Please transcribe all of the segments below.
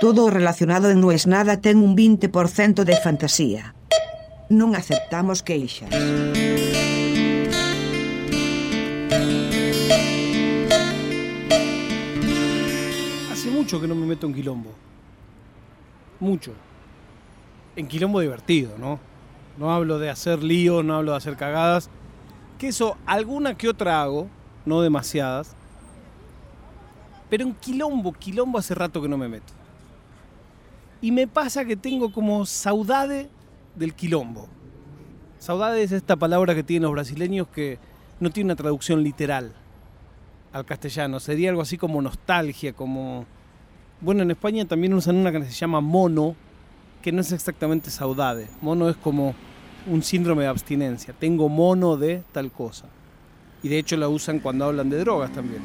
Todo relacionado en No es nada ten un 20% de fantasía. Non aceptamos queixas. Hace mucho que no me meto en quilombo. Mucho. En quilombo divertido, ¿no? No hablo de hacer lío, no hablo de hacer cagadas. Que eso, alguna que otra hago, no demasiadas. Pero en quilombo, quilombo hace rato que no me meto. Y me pasa que tengo como saudade del quilombo. Saudade es esta palabra que tienen los brasileños que no tiene una traducción literal al castellano. Sería algo así como nostalgia, como... Bueno, en España también usan una que se llama mono, que no es exactamente saudade. Mono es como un síndrome de abstinencia. Tengo mono de tal cosa. Y de hecho la usan cuando hablan de drogas también.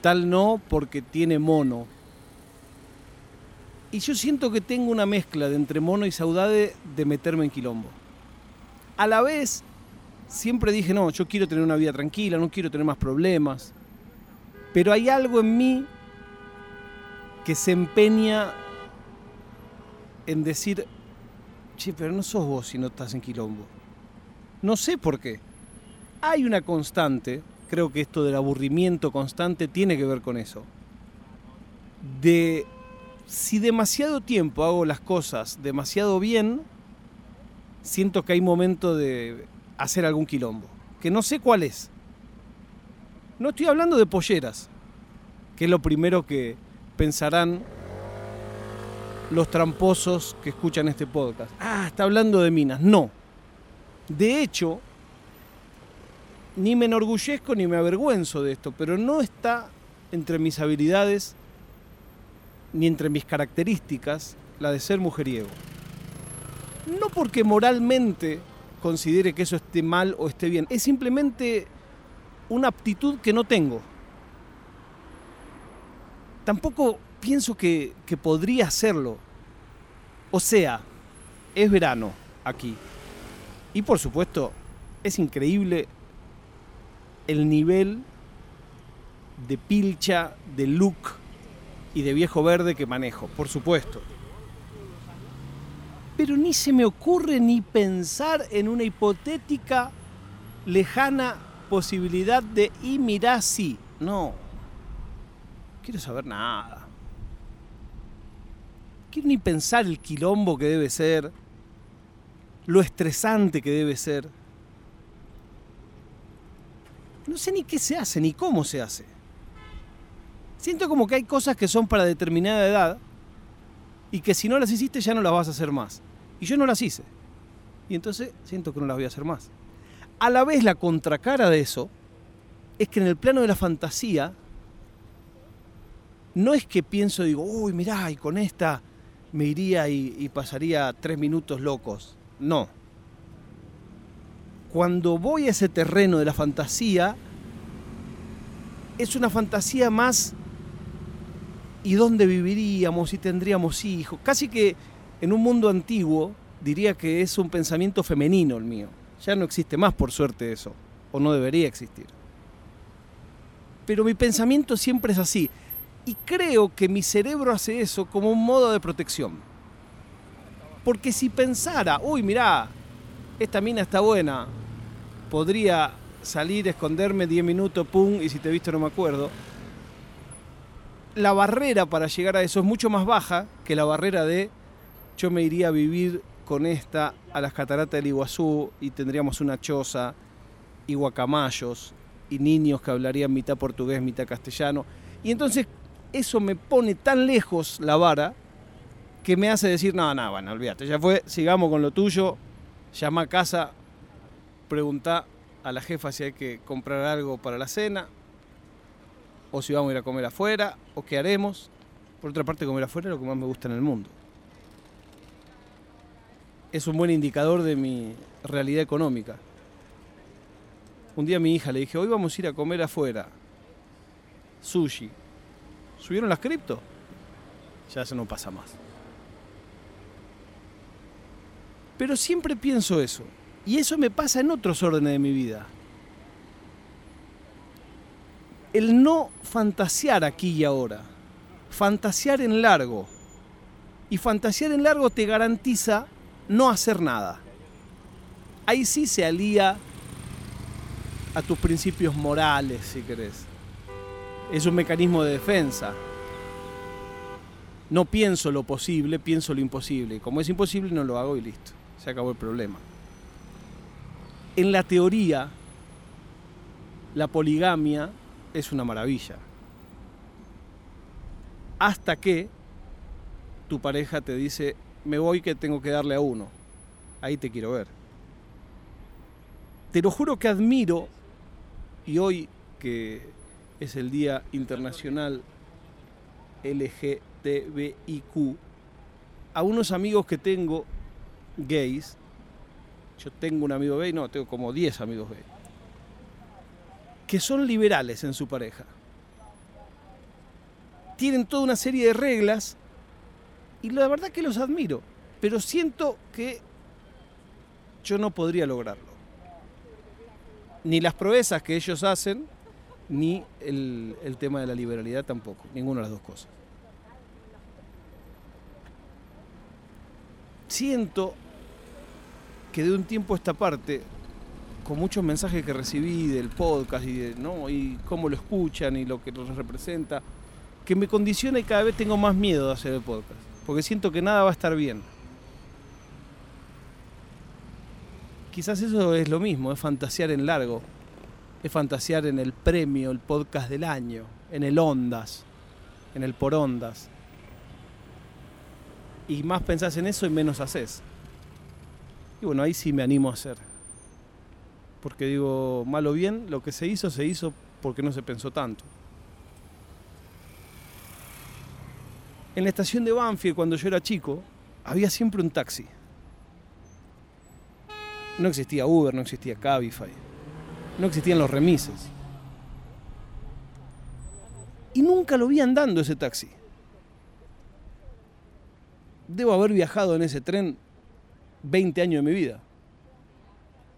Tal no porque tiene mono. Y yo siento que tengo una mezcla de entre mono y saudade de meterme en quilombo. A la vez, siempre dije, no, yo quiero tener una vida tranquila, no quiero tener más problemas. Pero hay algo en mí que se empeña en decir, che, pero no sos vos si no estás en quilombo. No sé por qué. Hay una constante, creo que esto del aburrimiento constante tiene que ver con eso. De si demasiado tiempo hago las cosas demasiado bien, siento que hay momento de hacer algún quilombo, que no sé cuál es. No estoy hablando de polleras, que es lo primero que pensarán los tramposos que escuchan este podcast. Ah, está hablando de minas. No. De hecho, ni me enorgullezco ni me avergüenzo de esto, pero no está entre mis habilidades ni entre mis características la de ser mujeriego. No porque moralmente considere que eso esté mal o esté bien, es simplemente una aptitud que no tengo. Tampoco pienso que, que podría hacerlo. O sea, es verano aquí. Y por supuesto, es increíble el nivel de pilcha, de look y de viejo verde que manejo, por supuesto. Pero ni se me ocurre ni pensar en una hipotética, lejana posibilidad de y mirá sí. No. Quiero saber nada. Quiero ni pensar el quilombo que debe ser, lo estresante que debe ser. No sé ni qué se hace, ni cómo se hace. Siento como que hay cosas que son para determinada edad y que si no las hiciste ya no las vas a hacer más. Y yo no las hice. Y entonces siento que no las voy a hacer más. A la vez la contracara de eso es que en el plano de la fantasía no es que pienso, digo, uy, mirá, y con esta me iría y, y pasaría tres minutos locos. No. Cuando voy a ese terreno de la fantasía, es una fantasía más y dónde viviríamos y tendríamos hijos. Casi que en un mundo antiguo diría que es un pensamiento femenino el mío. Ya no existe más, por suerte, eso. O no debería existir. Pero mi pensamiento siempre es así. Y creo que mi cerebro hace eso como un modo de protección. Porque si pensara, uy, mirá, esta mina está buena, podría salir, esconderme 10 minutos, pum, y si te he visto no me acuerdo. La barrera para llegar a eso es mucho más baja que la barrera de yo me iría a vivir con esta a las cataratas del Iguazú y tendríamos una choza y guacamayos y niños que hablarían mitad portugués, mitad castellano. Y entonces eso me pone tan lejos la vara que me hace decir, no, no, bueno, olvídate, ya fue, sigamos con lo tuyo, llama a casa, pregunta a la jefa si hay que comprar algo para la cena, o si vamos a ir a comer afuera, o qué haremos. Por otra parte, comer afuera es lo que más me gusta en el mundo. Es un buen indicador de mi realidad económica. Un día a mi hija le dije, hoy vamos a ir a comer afuera. Sushi. ¿Subieron las cripto? Ya eso no pasa más. Pero siempre pienso eso. Y eso me pasa en otros órdenes de mi vida. El no fantasear aquí y ahora. Fantasear en largo. Y fantasear en largo te garantiza no hacer nada. Ahí sí se alía a tus principios morales, si querés. Es un mecanismo de defensa. No pienso lo posible, pienso lo imposible. Como es imposible, no lo hago y listo. Se acabó el problema. En la teoría, la poligamia es una maravilla. Hasta que tu pareja te dice, me voy que tengo que darle a uno. Ahí te quiero ver. Te lo juro que admiro, y hoy que es el Día Internacional LGTBIQ, a unos amigos que tengo gays, yo tengo un amigo gay, no, tengo como 10 amigos gays, que son liberales en su pareja. Tienen toda una serie de reglas y la verdad que los admiro, pero siento que yo no podría lograrlo ni las proezas que ellos hacen, ni el, el, tema de la liberalidad tampoco, ninguna de las dos cosas. Siento que de un tiempo a esta parte, muchos mensajes que recibí del podcast y, de, ¿no? y cómo lo escuchan y lo que nos representa, que me condiciona y cada vez tengo más miedo de hacer el podcast, porque siento que nada va a estar bien. quizás eso es lo mismo, es fantasear en largo, es fantasear en el premio, el podcast del año, en el Ondas, en el por Ondas. Y más pensás en eso y menos haces. Y bueno, ahí sí me animo a hacer. Porque digo, mal o bien, lo que se hizo, se hizo porque no se pensó tanto. En la estación de Banfield, cuando yo era chico, había siempre un taxi. No existía Uber, no existía Cabify, no existían los remises. Y nunca lo vi andando ese taxi. Debo haber viajado en ese tren 20 años de mi vida.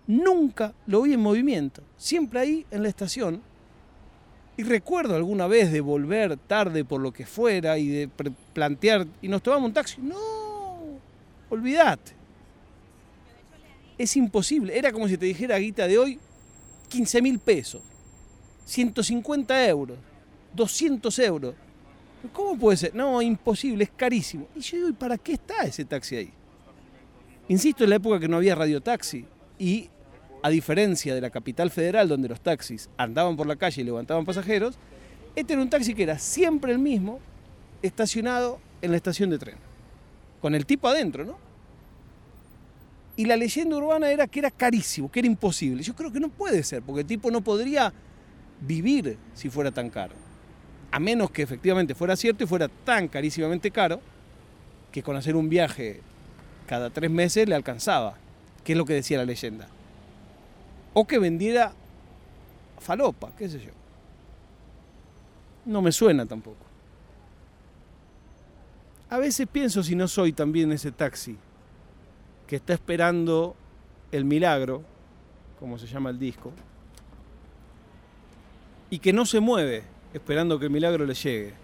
Nunca lo vi en movimiento, siempre ahí en la estación. Y recuerdo alguna vez de volver tarde por lo que fuera y de plantear, y nos tomamos un taxi. No, olvídate es imposible. Era como si te dijera guita de hoy 15 mil pesos, 150 euros, 200 euros. ¿Cómo puede ser? No, imposible, es carísimo. Y yo digo, ¿y para qué está ese taxi ahí? Insisto, en la época que no había radiotaxi y a diferencia de la capital federal donde los taxis andaban por la calle y levantaban pasajeros, este era un taxi que era siempre el mismo, estacionado en la estación de tren, con el tipo adentro, ¿no? Y la leyenda urbana era que era carísimo, que era imposible. Yo creo que no puede ser, porque el tipo no podría vivir si fuera tan caro. A menos que efectivamente fuera cierto y fuera tan carísimamente caro que con hacer un viaje cada tres meses le alcanzaba, que es lo que decía la leyenda. O que vendiera falopa, qué sé yo. No me suena tampoco. A veces pienso si no soy también ese taxi que está esperando el milagro, como se llama el disco, y que no se mueve esperando que el milagro le llegue.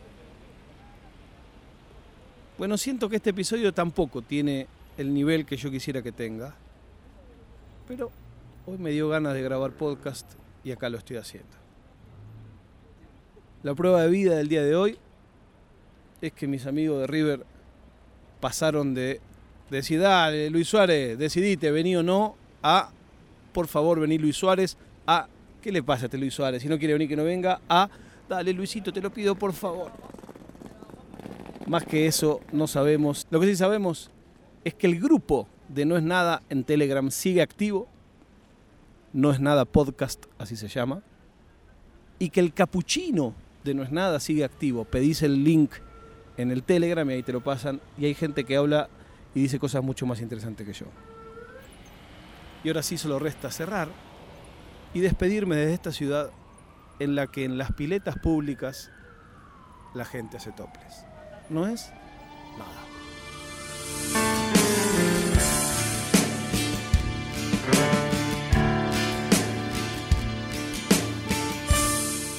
Bueno, siento que este episodio tampoco tiene el nivel que yo quisiera que tenga, pero hoy me dio ganas de grabar podcast y acá lo estoy haciendo. La prueba de vida del día de hoy es que mis amigos de River pasaron de decir, dale, Luis Suárez, decidite, vení o no, a, por favor, vení Luis Suárez, a, ¿qué le pasa a este Luis Suárez? Si no quiere venir, que no venga, a, dale, Luisito, te lo pido, por favor. Más que eso, no sabemos. Lo que sí sabemos es que el grupo de No es Nada en Telegram sigue activo. No es Nada Podcast, así se llama. Y que el capuchino de No es Nada sigue activo. Pedís el link en el Telegram y ahí te lo pasan. Y hay gente que habla y dice cosas mucho más interesantes que yo. Y ahora sí solo resta cerrar y despedirme de esta ciudad en la que en las piletas públicas la gente hace toples. ¿No es? Nada.